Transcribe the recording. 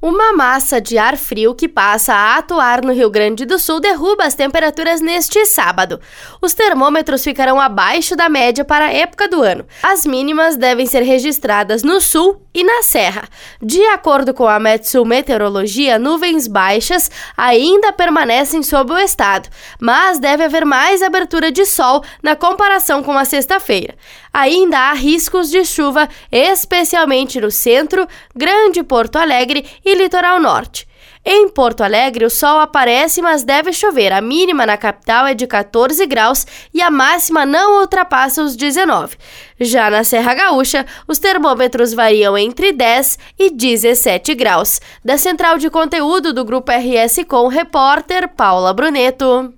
Uma massa de ar frio que passa a atuar no Rio Grande do Sul derruba as temperaturas neste sábado. Os termômetros ficarão abaixo da média para a época do ano. As mínimas devem ser registradas no sul e na serra. De acordo com a Metsul Meteorologia, nuvens baixas ainda permanecem sobre o estado, mas deve haver mais abertura de sol na comparação com a sexta-feira. Ainda há riscos de chuva, especialmente no centro, Grande Porto Alegre e litoral norte. Em Porto Alegre, o sol aparece, mas deve chover. A mínima na capital é de 14 graus e a máxima não ultrapassa os 19. Já na Serra Gaúcha, os termômetros variam entre 10 e 17 graus. Da central de conteúdo do Grupo RS Com, repórter Paula Bruneto.